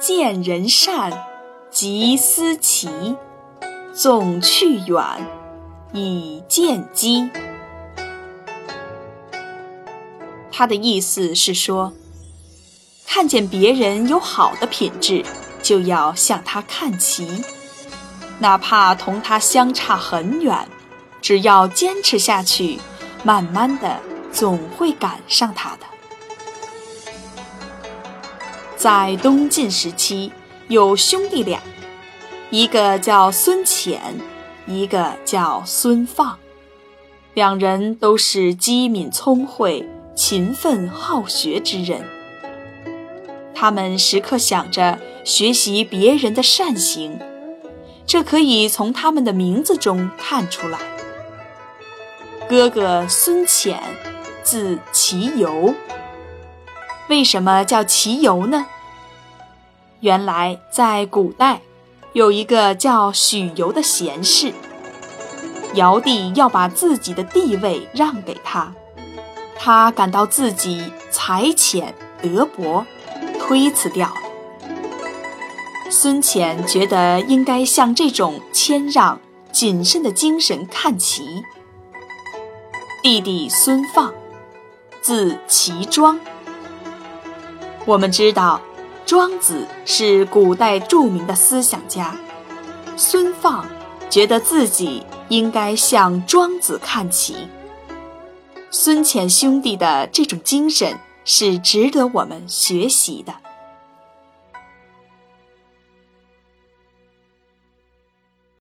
见人善，即思齐，纵去远，以见机。他的意思是说，看见别人有好的品质，就要向他看齐，哪怕同他相差很远，只要坚持下去，慢慢的总会赶上他的。在东晋时期，有兄弟俩，一个叫孙潜，一个叫孙放，两人都是机敏聪慧、勤奋好学之人。他们时刻想着学习别人的善行，这可以从他们的名字中看出来。哥哥孙潜，字其游。为什么叫齐游呢？原来在古代，有一个叫许由的贤士，尧帝要把自己的地位让给他，他感到自己才浅德薄，推辞掉了。孙乾觉得应该向这种谦让、谨慎的精神看齐。弟弟孙放，字齐庄。我们知道，庄子是古代著名的思想家。孙放觉得自己应该向庄子看齐。孙乾兄弟的这种精神是值得我们学习的。